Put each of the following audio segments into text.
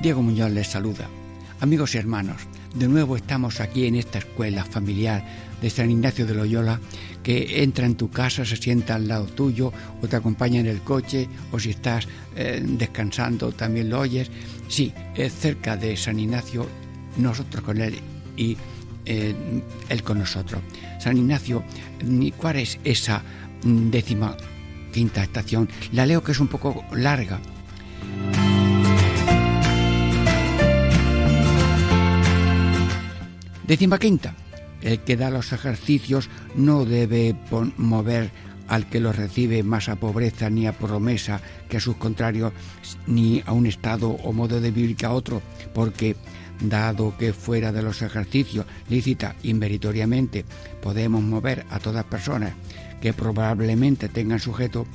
Diego Muñoz les saluda. Amigos y hermanos, de nuevo estamos aquí en esta escuela familiar de San Ignacio de Loyola que entra en tu casa, se sienta al lado tuyo o te acompaña en el coche o si estás eh, descansando también lo oyes. Sí, es cerca de San Ignacio, nosotros con él y eh, él con nosotros. San Ignacio, ¿cuál es esa décima quinta estación? La leo que es un poco larga. Décima quinta. El que da los ejercicios no debe mover al que los recibe más a pobreza ni a promesa que a sus contrarios, ni a un estado o modo de vivir que a otro, porque dado que fuera de los ejercicios lícita y meritoriamente podemos mover a todas personas que probablemente tengan sujeto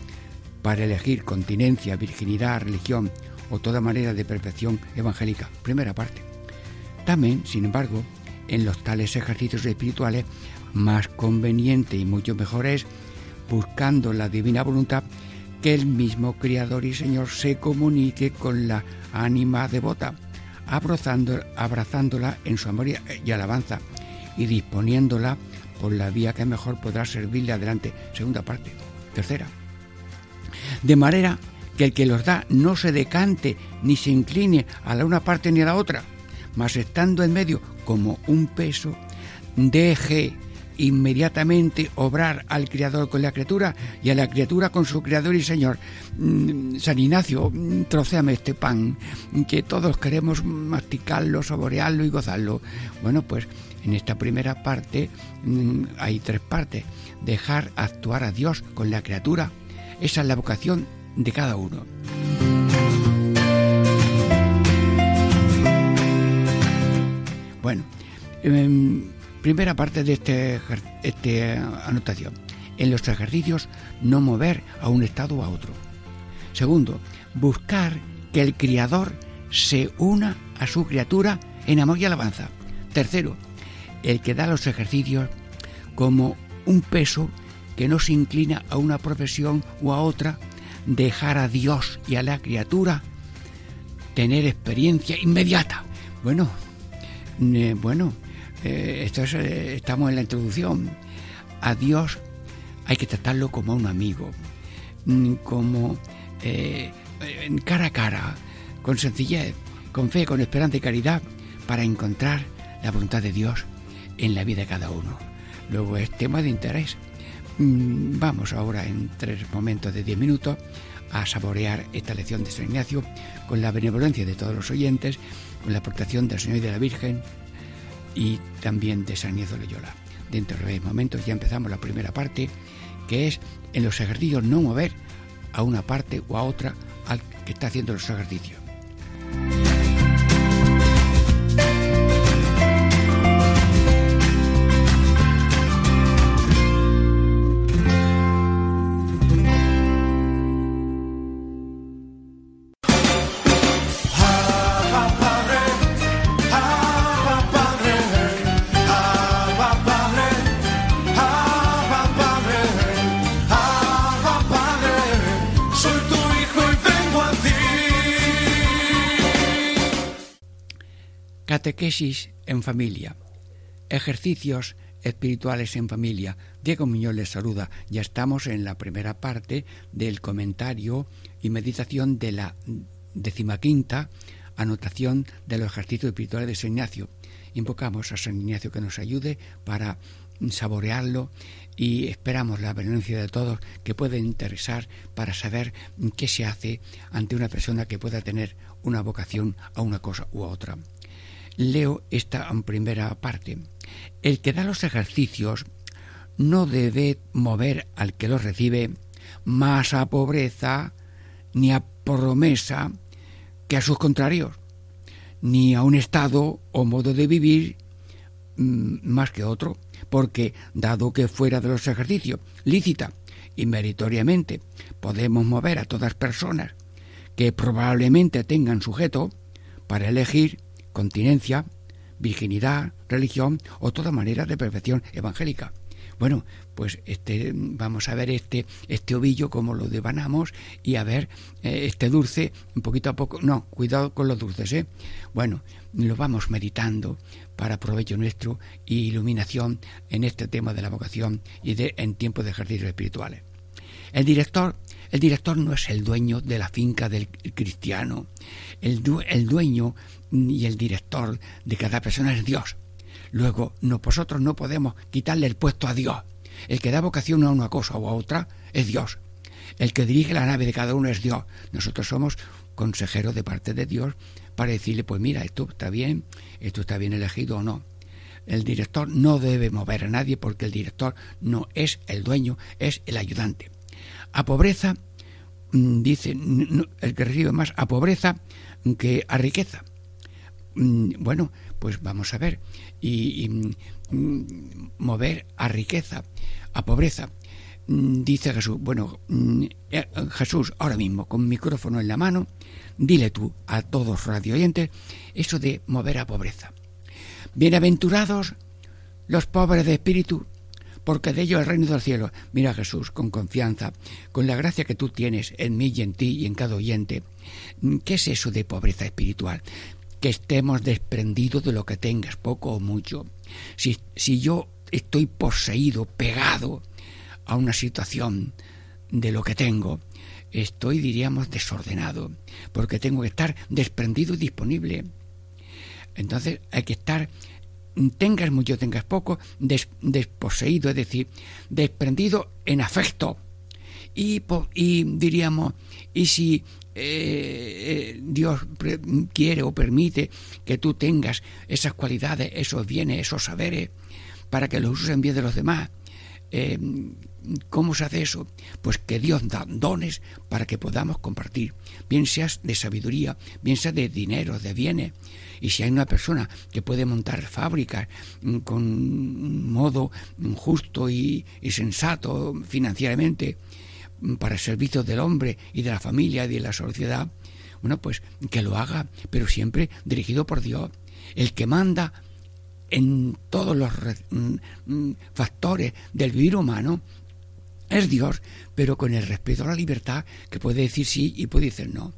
para elegir continencia, virginidad, religión o toda manera de perfección evangélica. Primera parte. También, sin embargo, en los tales ejercicios espirituales, más conveniente y mucho mejor es, buscando la divina voluntad, que el mismo Criador y Señor se comunique con la ánima devota, abrazándola en su amor y alabanza y disponiéndola por la vía que mejor podrá servirle adelante. Segunda parte. Tercera. De manera que el que los da no se decante ni se incline a la una parte ni a la otra, mas estando en medio como un peso, deje inmediatamente obrar al Creador con la criatura y a la criatura con su Creador y Señor. Mm, San Ignacio, mm, trocéame este pan, que todos queremos masticarlo, saborearlo y gozarlo. Bueno, pues en esta primera parte mm, hay tres partes. Dejar actuar a Dios con la criatura. Esa es la vocación de cada uno. Bueno, primera parte de esta este anotación. En los ejercicios no mover a un estado o a otro. Segundo, buscar que el Criador se una a su criatura en amor y alabanza. Tercero, el que da los ejercicios como un peso que no se inclina a una profesión o a otra, dejar a Dios y a la criatura tener experiencia inmediata. Bueno, bueno, eh, eh, estamos en la introducción. A Dios hay que tratarlo como a un amigo, mm, como eh, cara a cara, con sencillez, con fe, con esperanza y caridad, para encontrar la voluntad de Dios en la vida de cada uno. Luego es tema de interés. Mm, vamos ahora en tres momentos de diez minutos a saborear esta lección de San Ignacio con la benevolencia de todos los oyentes con la aportación del Señor y de la Virgen y también de San Ignacio Loyola. Dentro de breves momentos ya empezamos la primera parte, que es en los ejercicios no mover a una parte o a otra al que está haciendo los ejercicios. Catequesis en familia. Ejercicios espirituales en familia. Diego Muñoz les saluda. Ya estamos en la primera parte del comentario y meditación de la decimaquinta anotación de los ejercicios espirituales de San Ignacio. Invocamos a San Ignacio que nos ayude para saborearlo y esperamos la beneficia de todos que pueden interesar para saber qué se hace ante una persona que pueda tener una vocación a una cosa u otra leo esta primera parte. El que da los ejercicios no debe mover al que los recibe más a pobreza ni a promesa que a sus contrarios, ni a un estado o modo de vivir mm, más que otro, porque dado que fuera de los ejercicios lícita y meritoriamente podemos mover a todas personas que probablemente tengan sujeto para elegir continencia, virginidad, religión o toda manera de perfección evangélica. Bueno, pues este, vamos a ver este, este ovillo como lo devanamos y a ver eh, este dulce, un poquito a poco, no, cuidado con los dulces, ¿eh? Bueno, lo vamos meditando para provecho nuestro y iluminación en este tema de la vocación y de, en tiempos de ejercicios espirituales. El director, el director no es el dueño de la finca del cristiano. El, el dueño y el director de cada persona es Dios. Luego, nosotros no podemos quitarle el puesto a Dios. El que da vocación a una cosa o a otra es Dios. El que dirige la nave de cada uno es Dios. Nosotros somos consejeros de parte de Dios para decirle, pues mira, esto está bien, esto está bien elegido o no. El director no debe mover a nadie porque el director no es el dueño, es el ayudante. A pobreza, mm, dice el que recibe más a pobreza que a riqueza. Mm, bueno, pues vamos a ver, y, mm, mover a riqueza, a pobreza. Mm, dice Jesús, bueno, eh, Jesús, ahora mismo, con micrófono en la mano, dile tú a todos radio oyentes eso de mover a pobreza. Bienaventurados los pobres de espíritu, porque de ellos el reino del cielo. Mira Jesús, con confianza, con la gracia que tú tienes en mí y en ti y en cada oyente. ¿Qué es eso de pobreza espiritual? Que estemos desprendidos de lo que tengas, poco o mucho. Si, si yo estoy poseído, pegado a una situación de lo que tengo, estoy, diríamos, desordenado, porque tengo que estar desprendido y disponible. Entonces hay que estar, tengas mucho, tengas poco, desposeído, es decir, desprendido en afecto. Y, y diríamos, y si eh, eh, Dios quiere o permite que tú tengas esas cualidades, esos bienes, esos saberes, para que los uses en bien de los demás. Eh, ¿Cómo se hace eso? Pues que Dios da dones para que podamos compartir, bien seas de sabiduría, bien sea de dinero, de bienes. Y si hay una persona que puede montar fábricas mm, con un modo justo y sensato financieramente, para el servicio del hombre y de la familia y de la sociedad, bueno, pues que lo haga, pero siempre dirigido por Dios, el que manda en todos los mm, mm, factores del vivir humano es Dios, pero con el respeto a la libertad que puede decir sí y puede decir no.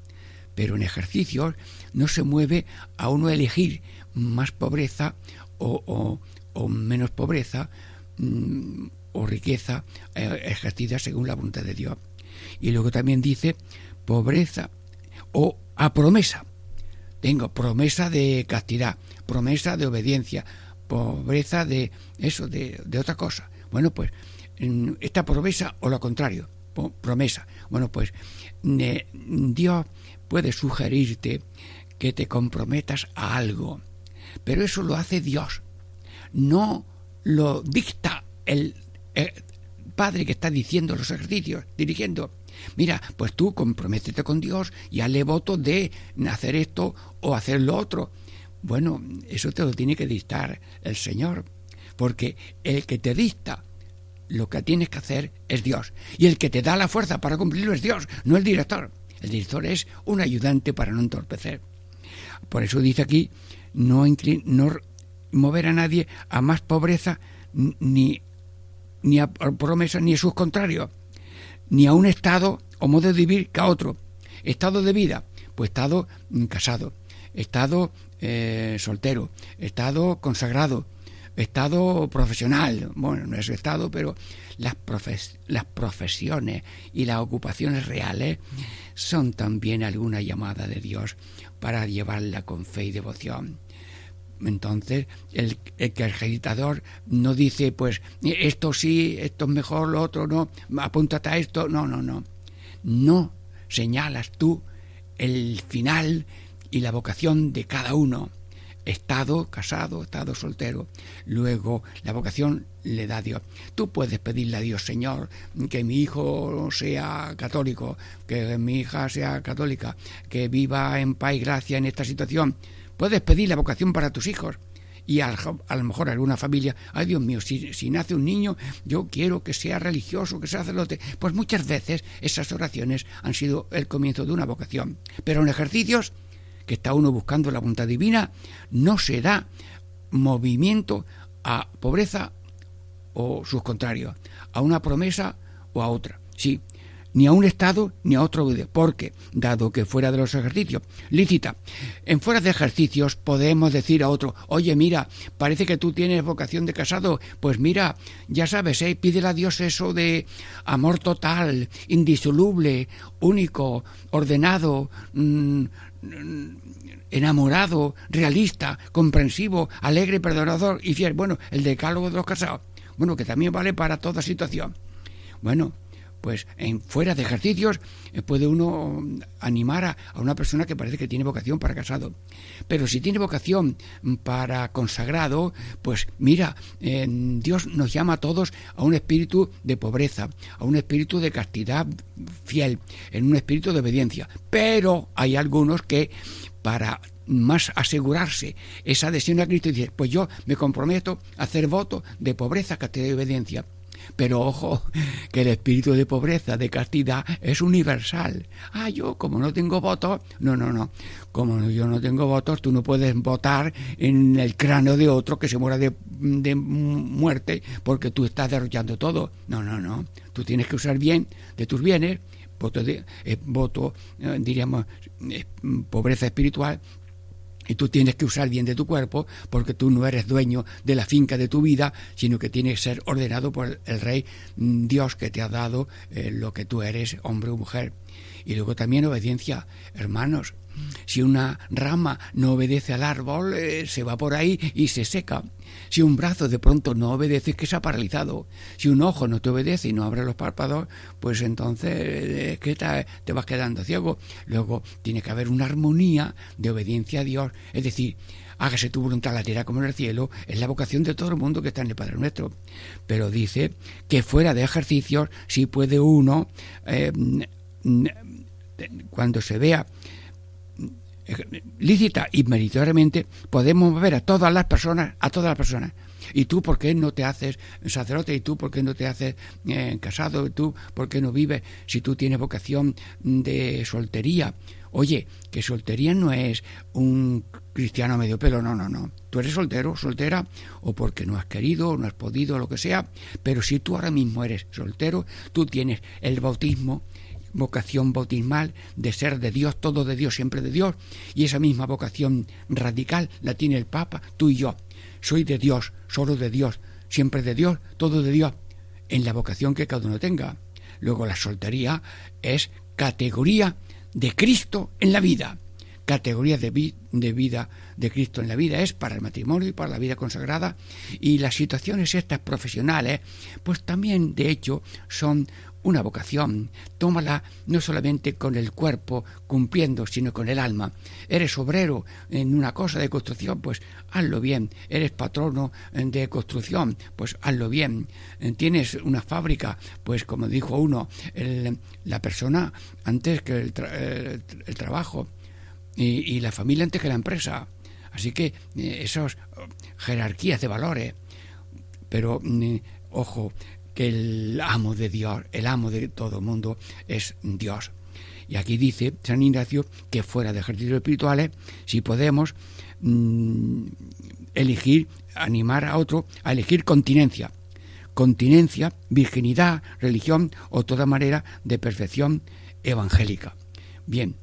Pero en ejercicios no se mueve a uno elegir más pobreza o, o menos pobreza mm, o riqueza eh, ejercida según la voluntad de Dios. Y luego también dice pobreza o a promesa. Tengo promesa de castidad, promesa de obediencia, pobreza de eso, de, otra cosa. Bueno, pues esta promesa o lo contrario, promesa. Bueno, pues Dios puede sugerirte que te comprometas a algo, pero eso lo hace Dios, no lo dicta el el padre que está diciendo los ejercicios, dirigiendo. Mira, pues tú comprométete con Dios y hazle voto de hacer esto o hacer lo otro. Bueno, eso te lo tiene que dictar el Señor, porque el que te dicta lo que tienes que hacer es Dios, y el que te da la fuerza para cumplirlo es Dios, no el director. El director es un ayudante para no entorpecer. Por eso dice aquí, no, no mover a nadie a más pobreza ni ni a promesa ni a sus contrarios, ni a un estado o modo de vivir que a otro. Estado de vida, pues estado mm, casado, estado eh, soltero, estado consagrado, estado profesional. Bueno, no es estado, pero las, las profesiones y las ocupaciones reales son también alguna llamada de Dios para llevarla con fe y devoción. Entonces, el, el que el no dice, pues, esto sí, esto es mejor, lo otro no, apúntate a esto, no, no, no. No señalas tú el final y la vocación de cada uno. Estado casado, estado soltero. Luego la vocación le da Dios. Tú puedes pedirle a Dios, Señor, que mi hijo sea católico, que mi hija sea católica, que viva en paz y gracia en esta situación puedes pedir la vocación para tus hijos. Y a, lo mejor alguna familia, ay Dios mío, si, si, nace un niño, yo quiero que sea religioso, que sea sacerdote. Pues muchas veces esas oraciones han sido el comienzo de una vocación. Pero en ejercicios, que está uno buscando la voluntad divina, no se da movimiento a pobreza o sus contrarios, a una promesa o a otra. Sí, ni a un Estado ni a otro porque, dado que fuera de los ejercicios, lícita, en fuera de ejercicios podemos decir a otro, oye, mira, parece que tú tienes vocación de casado, pues mira, ya sabes, ¿eh? pídele a Dios eso de amor total, indisoluble, único, ordenado, mm, enamorado, realista, comprensivo, alegre, perdonador y fiel. Bueno, el decálogo de los casados. Bueno, que también vale para toda situación. Bueno, pues en fuera de ejercicios eh, puede uno animar a, una persona que parece que tiene vocación para casado. Pero si tiene vocación para consagrado, pues mira, Dios nos llama a todos a un espíritu de pobreza, a un espíritu de castidad fiel, en un espíritu de obediencia. Pero hay algunos que para más asegurarse esa adhesión a Cristo, dice, pues yo me comprometo a hacer voto de pobreza, castidad y obediencia. Pero ojo, que el espíritu de pobreza, de castidad, es universal. Ah, yo como no tengo votos, no, no, no. Como yo no tengo votos, tú no puedes votar en el cráneo de otro que se muera de, muerte porque tú estás derrochando todo. No, no, no. Tú tienes que usar bien de tus bienes, voto, de, eh, voto eh, diríamos, eh, pobreza espiritual, y tú tienes que usar bien de tu cuerpo porque tú no eres dueño de la finca de tu vida, sino que tienes que ser ordenado por el Rey mm, Dios que te ha dado eh, lo que tú eres, hombre o mujer. Y luego también obediencia, hermanos. Si una rama no obedece al árbol, eh, se va por ahí y se seca. Si un brazo de pronto no obedece, es que se ha paralizado. Si un ojo no te obedece y no abre los párpados, pues entonces es que te, vas quedando ciego. Luego tiene que haber una armonía de obediencia a Dios. Es decir, hágase tu voluntad la tierra como en el cielo, es la vocación de todo el mundo que está en el Padre Nuestro. Pero dice que fuera de ejercicios sí puede uno, eh, cuando se vea lícita y meritoriamente podemos ver a todas las personas, a todas las personas. ¿Y tú por qué no te haces sacerdote? ¿Y tú por qué no te haces eh, casado? ¿Y tú por qué no vives si tú tienes vocación de soltería? Oye, que soltería no es un cristiano medio pelo, no, no, no. Tú eres soltero, soltera, o porque no has querido, no has podido, lo que sea, pero si tú ahora mismo eres soltero, tú tienes el bautismo vocación bautismal de ser de Dios, todo de Dios, siempre de Dios, y esa misma vocación radical la tiene el Papa, tú y yo. Soy de Dios, solo de Dios, siempre de Dios, todo de Dios, en la vocación que cada uno tenga. Luego la soltería es categoría de Cristo en la vida. Categoría de, de, vida de Cristo en la vida es para el matrimonio y para la vida consagrada y las situaciones estas profesionales pues también de hecho son una vocación, tómala no solamente con el cuerpo cumpliendo, sino con el alma. Eres obrero en una cosa de construcción, pues hazlo bien. Eres patrono de construcción, pues hazlo bien. Tienes una fábrica, pues como dijo uno, la persona antes que el, trabajo y, la familia antes que la empresa. Así que eh, esas jerarquías de valores. Pero, mm, ojo, que el amo de Dios, el amo de todo el mundo es Dios. Y aquí dice San Ignacio que fuera de ejercicios espirituales, si podemos mm, elegir, animar a otro a elegir continencia. Continencia, virginidad, religión o toda manera de perfección evangélica. Bien,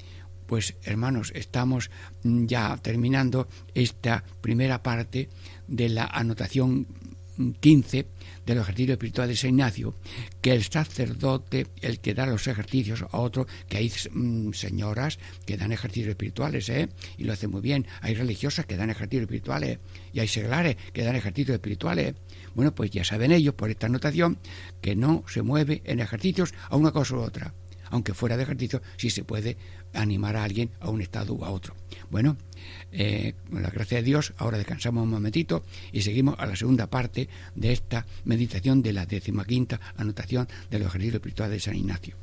pues hermanos, estamos mm, ya terminando esta primera parte de la anotación 15 de los ejercicios espirituales de San Ignacio, que el sacerdote, el que da los ejercicios a otro, que hay mm, señoras que dan ejercicios espirituales, ¿eh? y lo hacen muy bien, hay religiosas que dan ejercicios espirituales, y hay seglares que dan ejercicios espirituales. Bueno, pues ya saben ellos, por esta anotación, que no se mueve en ejercicios a una cosa u otra. Aunque fuera de ejercicio, sí se puede animar a alguien a un estado u a otro. Bueno, eh, con la gracia de Dios, ahora descansamos un momentito y seguimos a la segunda parte de esta meditación de la decimaquinta anotación de los ejercicios espirituales de San Ignacio.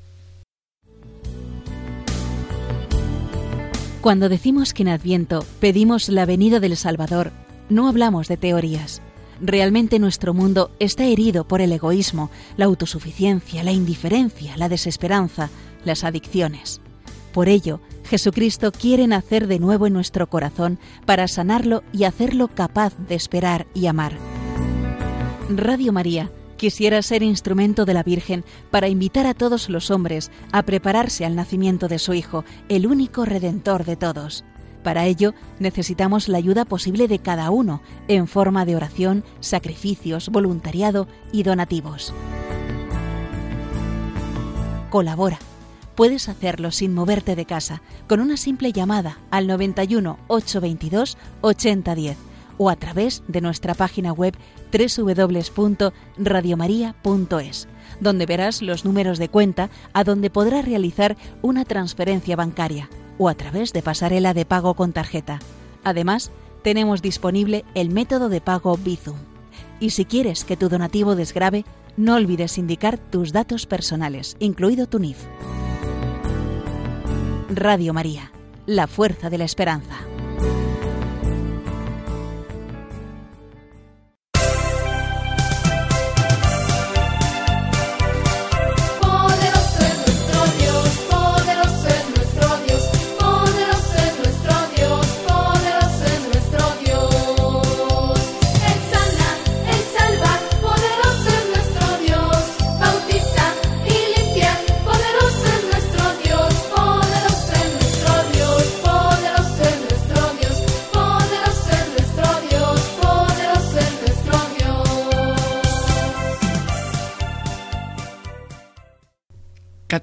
Cuando decimos que en Adviento pedimos la venida del Salvador, no hablamos de teorías. Realmente nuestro mundo está herido por el egoísmo, la autosuficiencia, la indiferencia, la desesperanza, las adicciones. Por ello, Jesucristo quiere nacer de nuevo en nuestro corazón para sanarlo y hacerlo capaz de esperar y amar. Radio María quisiera ser instrumento de la Virgen para invitar a todos los hombres a prepararse al nacimiento de su Hijo, el único Redentor de todos. Para ello necesitamos la ayuda posible de cada uno en forma de oración, sacrificios, voluntariado y donativos. Colabora. Puedes hacerlo sin moverte de casa con una simple llamada al 91 822 8010 o a través de nuestra página web www.radiomaria.es, donde verás los números de cuenta a donde podrás realizar una transferencia bancaria o a través de pasarela de pago con tarjeta. Además, tenemos disponible el método de pago Bizum. Y si quieres que tu donativo desgrabe, no olvides indicar tus datos personales, incluido tu NIF. Radio María, la fuerza de la esperanza.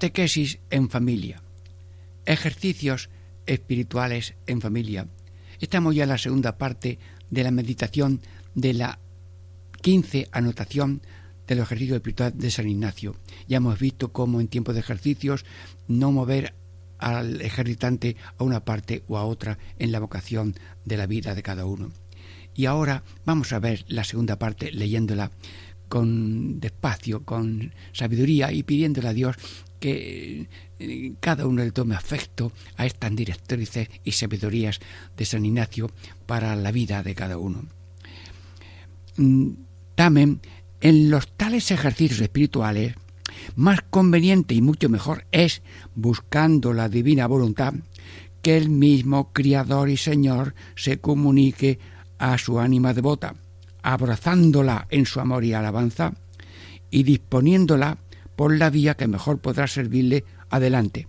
Catequesis en familia. Ejercicios espirituales en familia. Estamos ya en la segunda parte de la meditación de la 15 anotación de los ejercicios espirituales de San Ignacio. Ya hemos visto cómo en tiempos de ejercicios no mover al ejercitante a una parte o a otra en la vocación de la vida de cada uno. Y ahora vamos a ver la segunda parte leyéndola con despacio, con sabiduría y pidiéndole a Dios que eh, cada uno le tome afecto a estas directrices y sabidurías de San Ignacio para la vida de cada uno. También mm, en los tales ejercicios espirituales, más conveniente y mucho mejor es, buscando la divina voluntad, que el mismo Criador y Señor se comunique a su ánima devota, abrazándola en su amor y alabanza y disponiéndola por la vía que mejor podrá servirle adelante.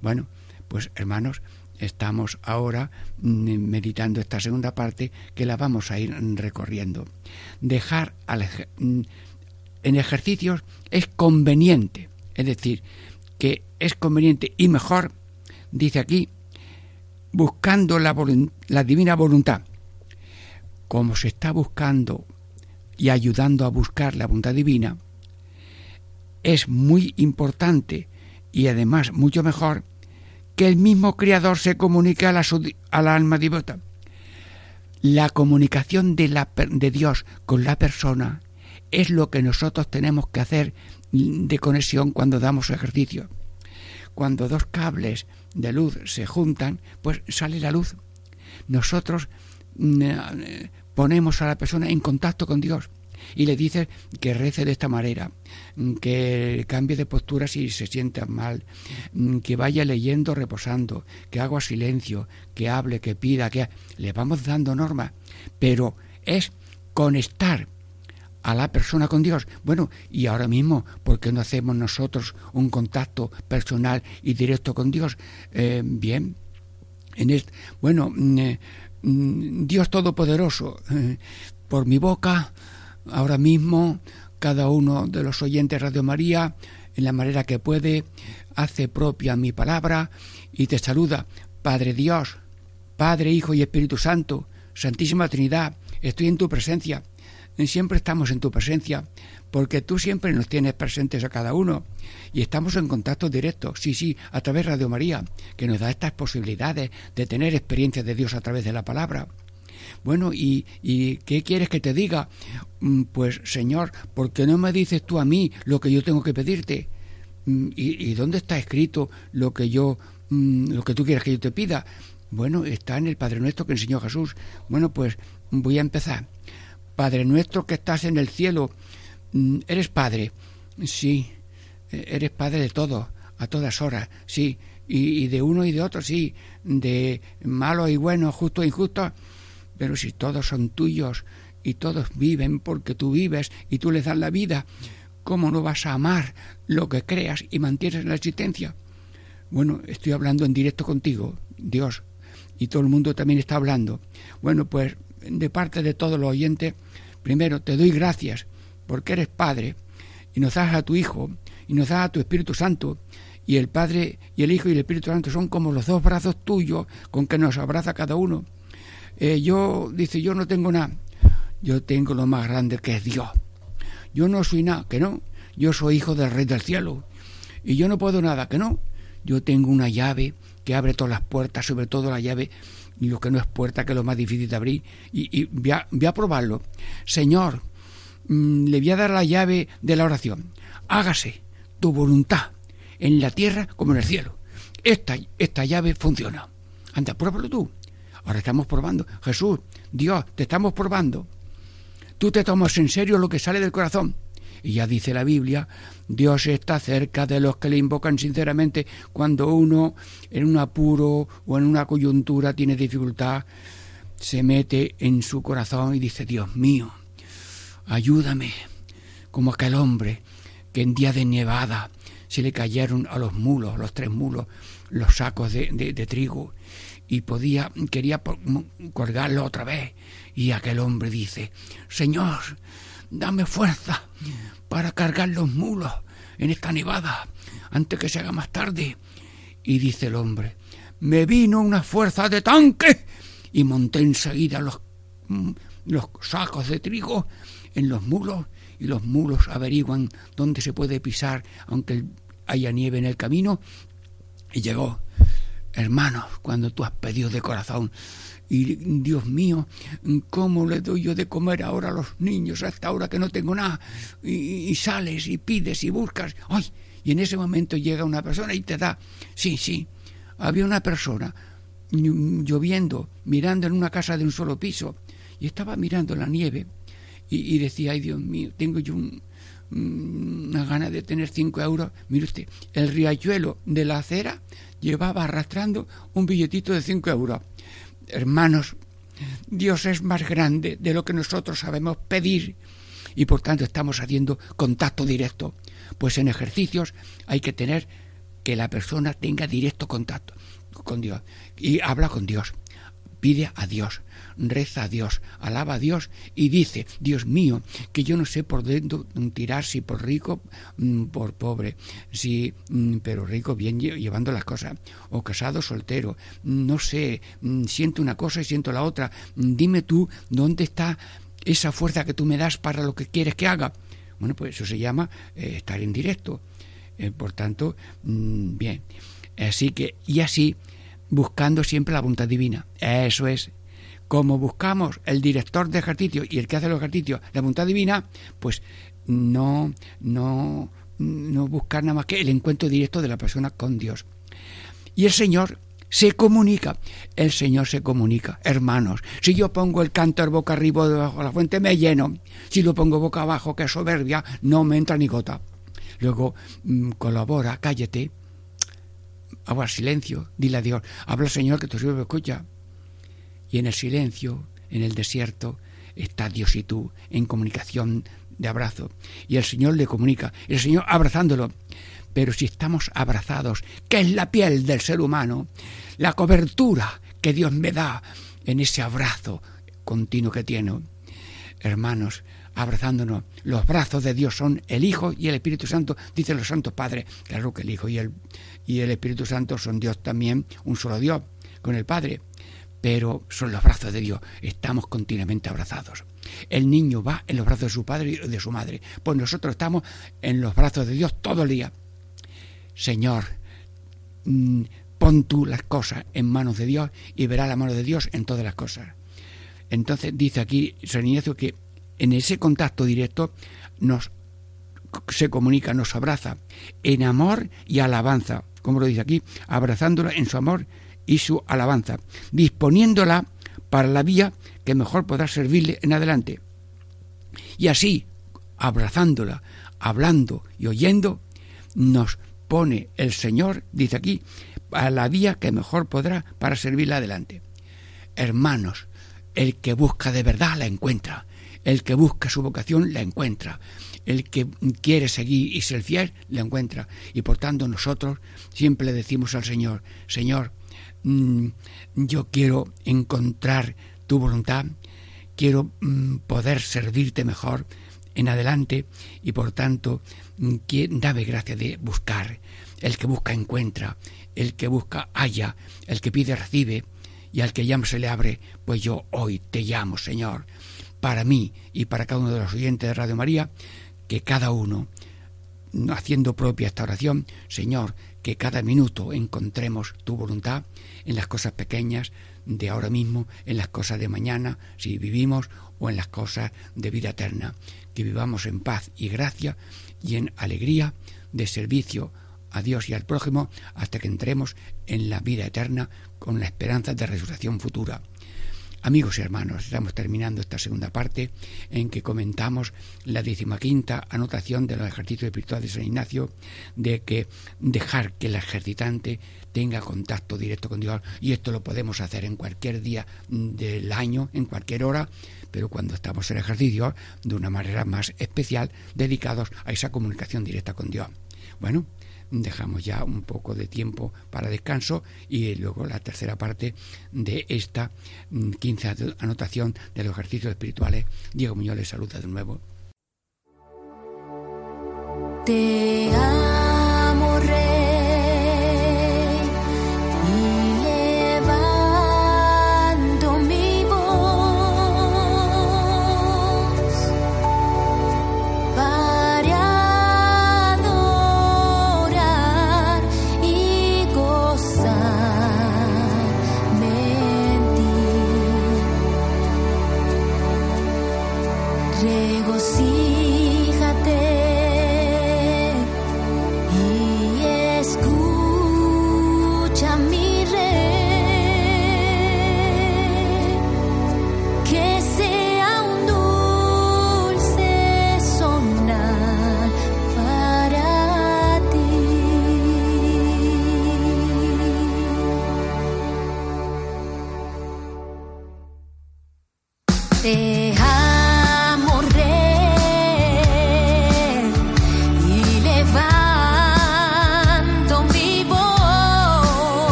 Bueno, pues hermanos, estamos ahora mm, meditando esta segunda parte que la vamos a ir recorriendo. Dejar mm, en ejercicios es conveniente, es decir, que es conveniente y mejor, dice aquí, buscando la, la divina voluntad. Como se está buscando y ayudando a buscar la voluntad divina, es muy importante y además mucho mejor que el mismo Creador se comunique a la, alma devota. La comunicación de, de Dios con la persona es lo que nosotros tenemos que hacer de conexión cuando damos ejercicio. Cuando dos cables de luz se juntan, pues sale la luz. Nosotros mm, eh, ponemos a la persona en contacto con Dios y le dices que rece de esta manera, que cambie de postura si se sienta mal, que vaya leyendo reposando, que haga silencio, que hable, que pida, que le vamos dando normas, pero es conectar a la persona con Dios. Bueno, y ahora mismo, ¿por qué no hacemos nosotros un contacto personal y directo con Dios? Eh, bien, en este, bueno, mm, eh, mm, Dios Todopoderoso, eh, por mi boca ahora mismo cada uno de los oyentes Radio María, en la manera que puede, hace propia mi palabra y te saluda, Padre Dios, Padre, Hijo y Espíritu Santo, Santísima Trinidad, estoy en tu presencia. Siempre estamos en tu presencia, porque tú siempre nos tienes presentes a cada uno y estamos en contacto directo, sí, sí, a través de Radio María, que nos da estas posibilidades de tener experiencia de Dios a través de la palabra. Bueno, ¿y, qué quieres que te diga? Mm, pues Señor, ¿por qué no me dices tú a mí lo que yo tengo que pedirte? Mm, ¿Y, dónde está escrito lo que yo mm, lo que tú quieras que yo te pida. Bueno, está en el Padre Nuestro que enseñó Jesús. Bueno, pues voy a empezar. Padre Nuestro que estás en el cielo, ¿eres Padre? Sí, e-, eres Padre de todos, a todas horas, sí, y, y de uno y de otro, sí, de malo y bueno, justo e injusto, pero si todos son tuyos y todos viven porque tú vives y tú les das la vida, ¿cómo no vas a amar lo que creas y mantienes en la existencia? Bueno, estoy hablando en directo contigo, Dios, y todo el mundo también está hablando. Bueno, pues de parte de todos los oyentes, primero te doy gracias porque eres Padre y nos das a tu Hijo y nos das a tu Espíritu Santo y el Padre y el Hijo y el Espíritu Santo son como los dos brazos tuyos con que nos abraza cada uno. Eh, yo, dice, yo no tengo nada, yo tengo lo más grande que es Dios. Yo no soy nada, que no, yo soy hijo del Rey del Cielo y yo no puedo nada, que no, yo tengo una llave que abre todas las puertas, sobre todo la llave y lo que no es puerta, que es lo más difícil de abrir, y, voy, a, probarlo. Señor, mm, le voy a dar la llave de la oración. Hágase tu voluntad en la tierra como en el cielo. Esta, esta llave funciona. Anda, pruébalo tú. Ahora estamos probando. Jesús, Dios, te estamos probando. Tú te tomas en serio lo que sale del corazón. Y ya dice la Biblia, Dios está cerca de los que le invocan sinceramente cuando uno en un apuro o en una coyuntura tiene dificultad, se mete en su corazón y dice, Dios mío, ayúdame, como aquel hombre que en día de nevada se le cayeron a los mulos, los tres mulos, los sacos de, de trigo y podía, quería colgarlo otra vez. Y aquel hombre dice, Señor, dame fuerza para cargar los mulos en esta nevada antes que se haga más tarde. Y dice el hombre, me vino una fuerza de tanque y monté enseguida los, mm, los sacos de trigo en los mulos y los mulos averiguan dónde se puede pisar aunque haya nieve en el camino. Y llegó, hermanos, cuando tú has pedido de corazón y Dios mío, ¿cómo le doy yo de comer ahora a los niños a esta hora que no tengo nada? Y, sales y pides y buscas. ¡Ay! Y en ese momento llega una persona y te da. Sí, sí. Había una persona lloviendo, mirando en una casa de un solo piso, y estaba mirando la nieve y, decía, ay Dios mío, tengo yo una gana de tener cinco euros. Mire usted, el riachuelo de la acera llevaba arrastrando un billetito de cinco euros. Hermanos, Dios es más grande de lo que nosotros sabemos pedir y por tanto estamos haciendo contacto directo. Pues en ejercicios hay que tener que la persona tenga directo contacto con Dios y habla con Dios, pide a Dios, reza a Dios, alaba a Dios y dice, Dios mío, que yo no sé por dentro tirar si por rico, mm, por pobre, si mm, pero rico bien llevando las cosas, o casado, soltero, no sé, mm, siento una cosa y siento la otra, dime tú dónde está esa fuerza que tú me das para lo que quieres que haga. Bueno, pues eso se llama eh, estar en directo. Eh, por tanto, bien. Así que, y así, buscando siempre la voluntad divina. Eso es como buscamos el director de ejercicio y el que hace los ejercicios, la voluntad divina, pues no, no, no buscar nada más que el encuentro directo de la persona con Dios. Y el Señor se comunica. El Señor se comunica. Hermanos, si yo pongo el cántaro boca arriba debajo de la fuente, me lleno. Si lo pongo boca abajo, que es soberbia, no me entra ni gota. Luego, mm, colabora, cállate. Habla silencio, dile a Dios. Habla Señor que tu siervo escucha. Y en el silencio, en el desierto, está Dios y tú en comunicación de abrazo. Y el Señor le comunica, el Señor abrazándolo. Pero si estamos abrazados, que es la piel del ser humano, la cobertura que Dios me da en ese abrazo continuo que tiene, hermanos, abrazándonos. Los brazos de Dios son el Hijo y el Espíritu Santo, dicen los santos padres. Claro que el Hijo y el, y el Espíritu Santo son Dios también, un solo Dios, con el Padre pero son los brazos de Dios. Estamos continuamente abrazados. El niño va en los brazos de su padre y de su madre. Pues nosotros estamos en los brazos de Dios todo el día. Señor, mm, pon tú las cosas en manos de Dios y verá la mano de Dios en todas las cosas. Entonces dice aquí San Ignacio que en ese contacto directo nos se comunica, nos abraza en amor y alabanza, como lo dice aquí, abrazándola en su amor y su alabanza, disponiéndola para la vía que mejor podrá servirle en adelante. Y así, abrazándola, hablando y oyendo, nos pone el Señor, dice aquí, a la vía que mejor podrá para servirle adelante. Hermanos, el que busca de verdad la encuentra, el que busca su vocación la encuentra, el que quiere seguir y ser fiel la encuentra. Y por tanto nosotros siempre decimos al Señor, Señor, mm, yo quiero encontrar tu voluntad, quiero mm, poder servirte mejor en adelante y por tanto mm, dame gracia de buscar. El que busca encuentra, el que busca halla, el que pide recibe. Y al que llama se le abre, pues yo hoy te llamo, Señor, para mí y para cada uno de los oyentes de Radio María, que cada uno, haciendo propia esta oración, Señor, que cada minuto encontremos tu voluntad en las cosas pequeñas de ahora mismo, en las cosas de mañana, si vivimos, o en las cosas de vida eterna. Que vivamos en paz y gracia y en alegría de servicio a Dios y al prójimo hasta que entremos en la vida eterna con la esperanza de resurrección futura. Amigos y hermanos, estamos terminando esta segunda parte en que comentamos la decimaquinta anotación de los ejercicios espirituales de San Ignacio de que dejar que el ejercitante tenga contacto directo con Dios y esto lo podemos hacer en cualquier día del año, en cualquier hora, pero cuando estamos en ejercicio de una manera más especial dedicados a esa comunicación directa con Dios. Bueno, dejamos ya un poco de tiempo para descanso y luego la tercera parte de esta mm, quince anotación de los ejercicios espirituales. Diego Muñoz saluda de nuevo.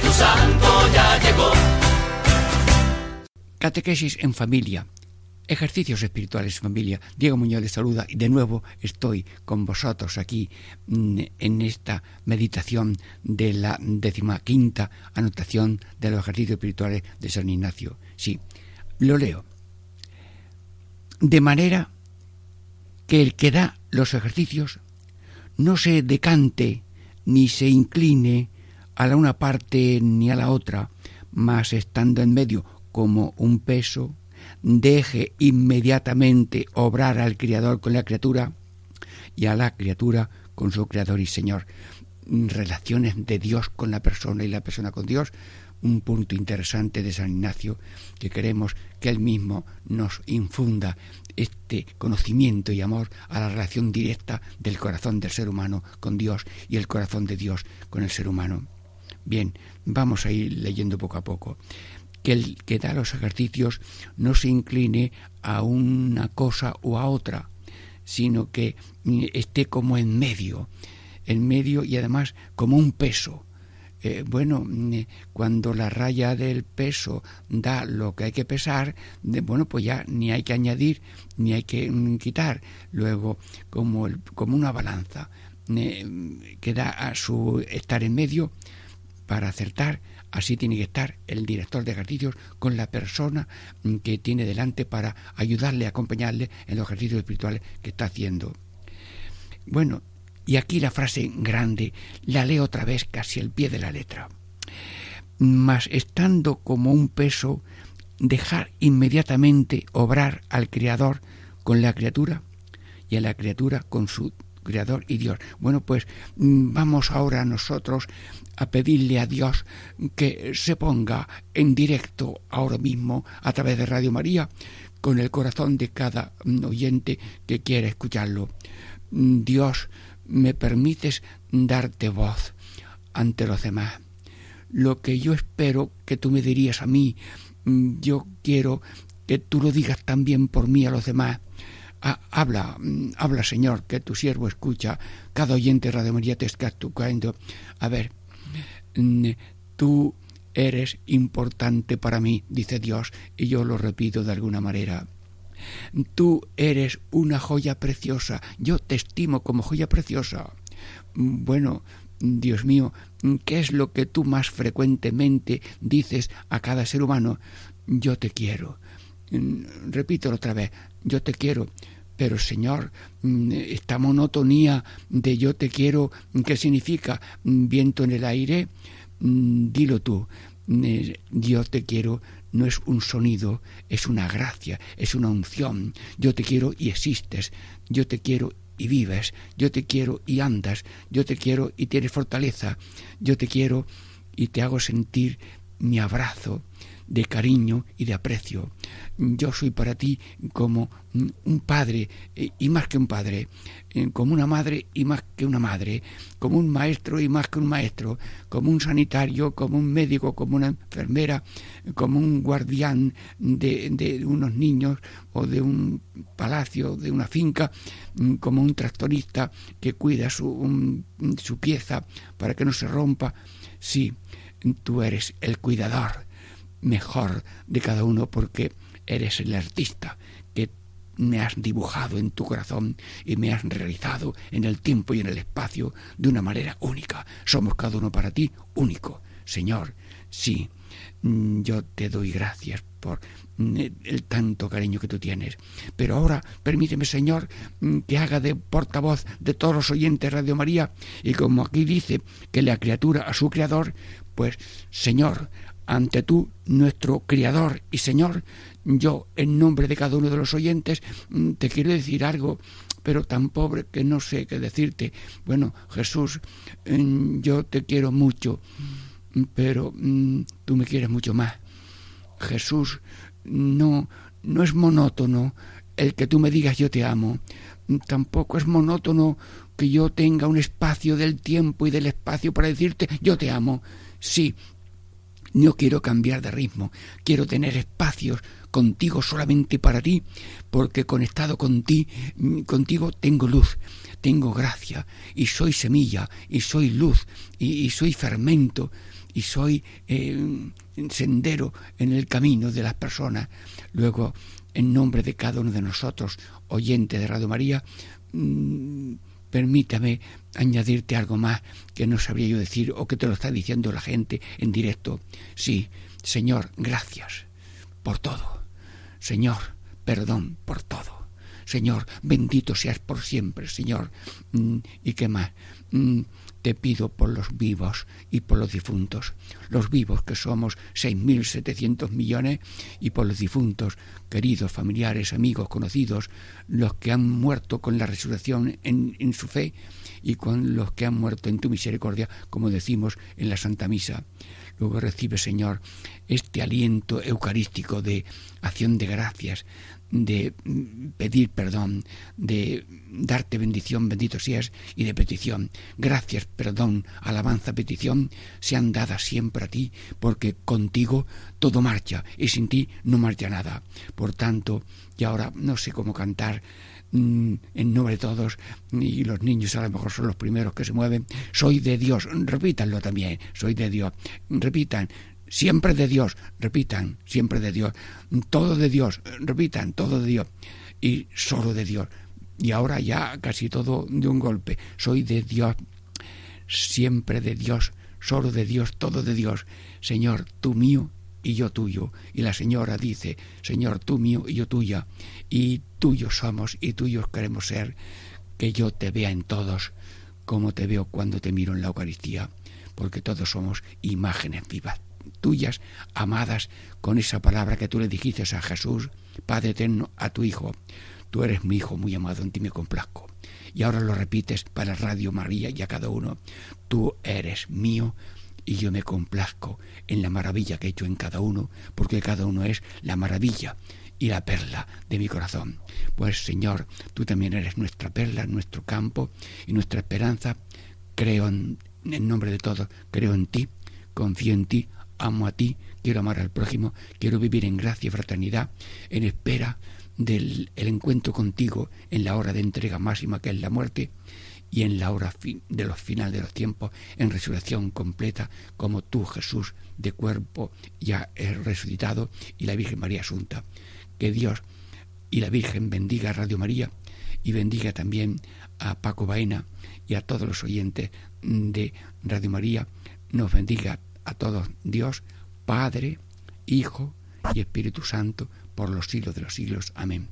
Espíritu Santo ya llegó. Catequesis en familia. Ejercicios espirituales en familia. Diego Muñoz les saluda y de nuevo estoy con vosotros aquí mm, en esta meditación de la decimaquinta anotación de los ejercicios espirituales de San Ignacio. Sí, lo leo. De manera que el que da los ejercicios no se decante ni se incline a la una parte ni a la otra, mas estando en medio como un peso, deje inmediatamente obrar al Criador con la criatura y a la criatura con su Creador y Señor. Relaciones de Dios con la persona y la persona con Dios, un punto interesante de San Ignacio que queremos que él mismo nos infunda este conocimiento y amor a la relación directa del corazón del ser humano con Dios y el corazón de Dios con el ser humano. Bien, vamos a ir leyendo poco a poco. Que el que da los ejercicios no se incline a una cosa o a otra, sino que esté como en medio, en medio y además como un peso eh, bueno, mm, cuando la raya del peso da lo que hay que pesar, bueno, pues ya ni hay que añadir ni hay que mm, quitar. Luego, como, el, como una balanza eh, que da a su estar en medio para acertar, así tiene que estar el director de ejercicios con la persona mm, que tiene delante para ayudarle, acompañarle en los ejercicios espirituales que está haciendo. Bueno, y aquí la frase grande la leo otra vez casi al pie de la letra. Mas estando como un peso, dejar inmediatamente obrar al Creador con la criatura y a la criatura con su Creador y Dios. Bueno, pues mm, vamos ahora nosotros a pedirle a Dios que se ponga en directo ahora mismo a través de Radio María con el corazón de cada oyente que quiera escucharlo. Dios, me permites darte voz ante los demás. Lo que yo espero que tú me dirías a mí, yo quiero que tú lo digas también por mí a los demás. Ah, habla, habla Señor, que tu siervo escucha, cada oyente de Radio María te está tocando. A ver, tú eres importante para mí, dice Dios, y yo lo repito de alguna manera. Tú eres una joya preciosa, yo te estimo como joya preciosa. Bueno, Dios mío, ¿qué es lo que tú más frecuentemente dices a cada ser humano? Yo te quiero. Repítelo otra vez, yo te quiero. Pero Señor, esta monotonía de yo te quiero, ¿qué significa? ¿Viento en el aire? Dilo tú, yo te quiero no es un sonido, es una gracia, es una unción. Yo te quiero y existes, yo te quiero y vives, yo te quiero y andas, yo te quiero y tienes fortaleza, yo te quiero y te hago sentir mi abrazo de cariño y de aprecio. Yo soy para ti como un padre eh, y más que un padre, eh, como una madre y más que una madre, como un maestro y más que un maestro, como un sanitario, como un médico, como una enfermera, como un guardián de, unos niños o de un palacio, de una finca, mm, como un tractorista que cuida su, su pieza para que no se rompa. Sí, tú eres el cuidador mejor de cada uno porque eres el artista que me has dibujado en tu corazón y me has realizado en el tiempo y en el espacio de una manera única. Somos cada uno para ti único. Señor, sí, mm, yo te doy gracias por mm, el tanto cariño que tú tienes. Pero ahora permíteme, Señor, mm, que haga de portavoz de todos los oyentes de Radio María y como aquí dice que la criatura a su creador, pues, Señor, ante tú, nuestro Criador y Señor, yo, en nombre de cada uno de los oyentes, mm, te quiero decir algo, pero tan pobre que no sé qué decirte. Bueno, Jesús, yo te quiero mucho, pero tú me quieres mucho más. Jesús, no, no es monótono el que tú me digas yo te amo. Tampoco es monótono que yo tenga un espacio del tiempo y del espacio para decirte yo te amo. Sí, no quiero cambiar de ritmo, quiero tener espacios contigo solamente para ti, porque conectado con ti, contigo tengo luz, tengo gracia, y soy semilla, y soy luz, y, soy fermento, y soy eh, sendero en el camino de las personas. Luego, en nombre de cada uno de nosotros, oyente de Radio María, mm, permítame añadirte algo más que no sabría yo decir o que te lo está diciendo la gente en directo. Sí, Señor, gracias por todo. Señor, perdón por todo. Señor, bendito seas por siempre, Señor. Mm, ¿Y qué más? Te pido por los vivos y por los difuntos, los vivos que somos 6.700 millones y por los difuntos, queridos familiares, amigos, conocidos, los que han muerto con la resurrección en, en su fe y con los que han muerto en tu misericordia, como decimos en la Santa Misa. Luego recibe, Señor, este aliento eucarístico de acción de gracias, de pedir perdón, de darte bendición, bendito seas, y de petición. Gracias, perdón, alabanza, petición, sean dadas siempre a ti, porque contigo todo marcha y sin ti no marcha nada. Por tanto, y ahora no sé cómo cantar mm, en nombre de todos, y los niños a lo mejor son los primeros que se mueven, soy de Dios, repítanlo también, soy de Dios, repitan, siempre de Dios, repitan, siempre de Dios, todo de Dios, repitan, todo de Dios. Y solo de Dios. Y ahora ya casi todo de un golpe, soy de Dios, siempre de Dios, solo de Dios, todo de Dios. Señor, tú mío y yo tuyo. Y la señora dice, Señor, tú mío y yo tuya. Y tuyos somos y tuyos queremos ser, que yo te vea en todos, como te veo cuando te miro en la Eucaristía, porque todos somos imágenes vivas tuyas, amadas, con esa palabra que tú le dijiste a Jesús, Padre eterno, a tu Hijo. Tú eres mi Hijo muy amado, en ti me complazco. Y ahora lo repites para Radio María y a cada uno. Tú eres mío y yo me complazco en la maravilla que he hecho en cada uno, porque cada uno es la maravilla y la perla de mi corazón. Pues Señor, tú también eres nuestra perla, nuestro campo y nuestra esperanza. Creo en, en nombre de todos, creo en ti, confío en ti, amo a ti, quiero amar al prójimo, quiero vivir en gracia y fraternidad, en espera del encuentro contigo en la hora de entrega máxima que es la muerte y en la hora de los final de los tiempos en resurrección completa como tú Jesús de cuerpo ya es resucitado y la Virgen María Asunta. Que Dios y la Virgen bendiga a Radio María y bendiga también a Paco Baena y a todos los oyentes de Radio María. Nos bendiga a todos Dios, Padre, Hijo y Espíritu Santo, por los siglos de los siglos. Amén.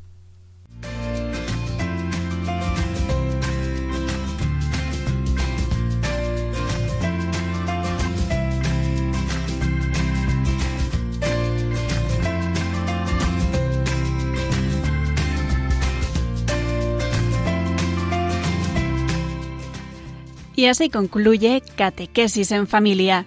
Y así concluye Catequesis en Familia